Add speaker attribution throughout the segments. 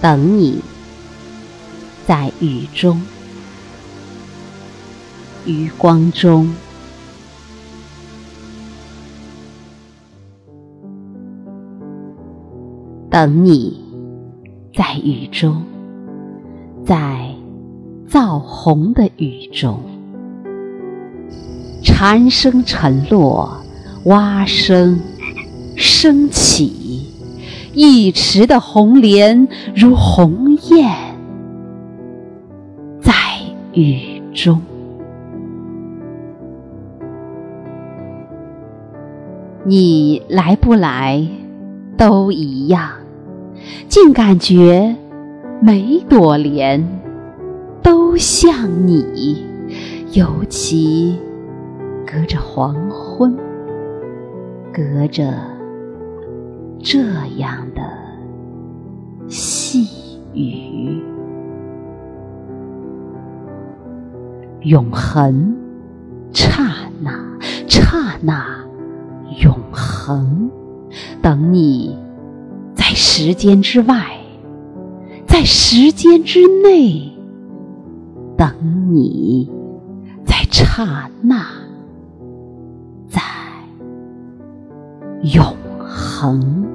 Speaker 1: 等你，在雨中，余光中，等你，在雨中，在燥红的雨中，蝉声沉落，蛙声升起。一池的红莲如鸿雁，在雨中。你来不来都一样，竟感觉每朵莲都像你，尤其隔着黄昏，隔着。这样的细雨，永恒，刹那，刹那，永恒。等你在时间之外，在时间之内，等你在刹那，在永。恒。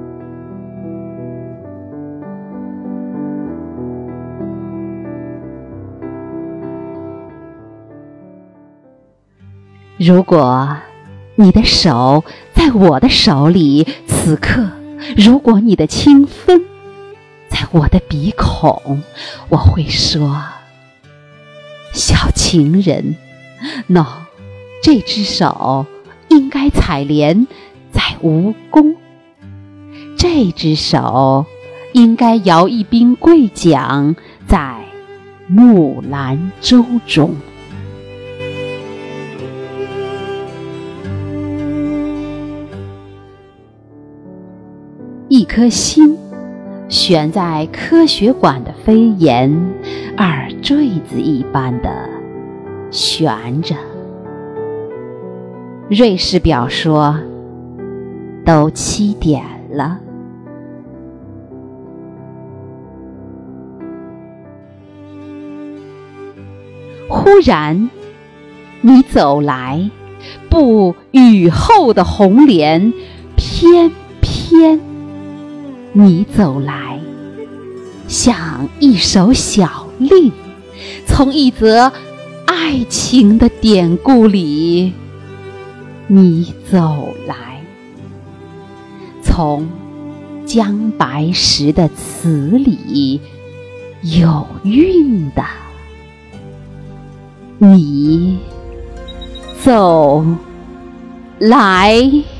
Speaker 1: 如果你的手在我的手里，此刻；如果你的清风在我的鼻孔，我会说：“小情人，no，这只手应该采莲在蜈蚣。”这只手应该摇一柄桂桨，在木兰舟中。一颗心悬在科学馆的飞檐，耳坠子一般的悬着。瑞士表说：“都七点了。”忽然，你走来，不雨后的红莲，翩翩你走来，像一首小令，从一则爱情的典故里，你走来，从姜白石的词里有韵的。你走来。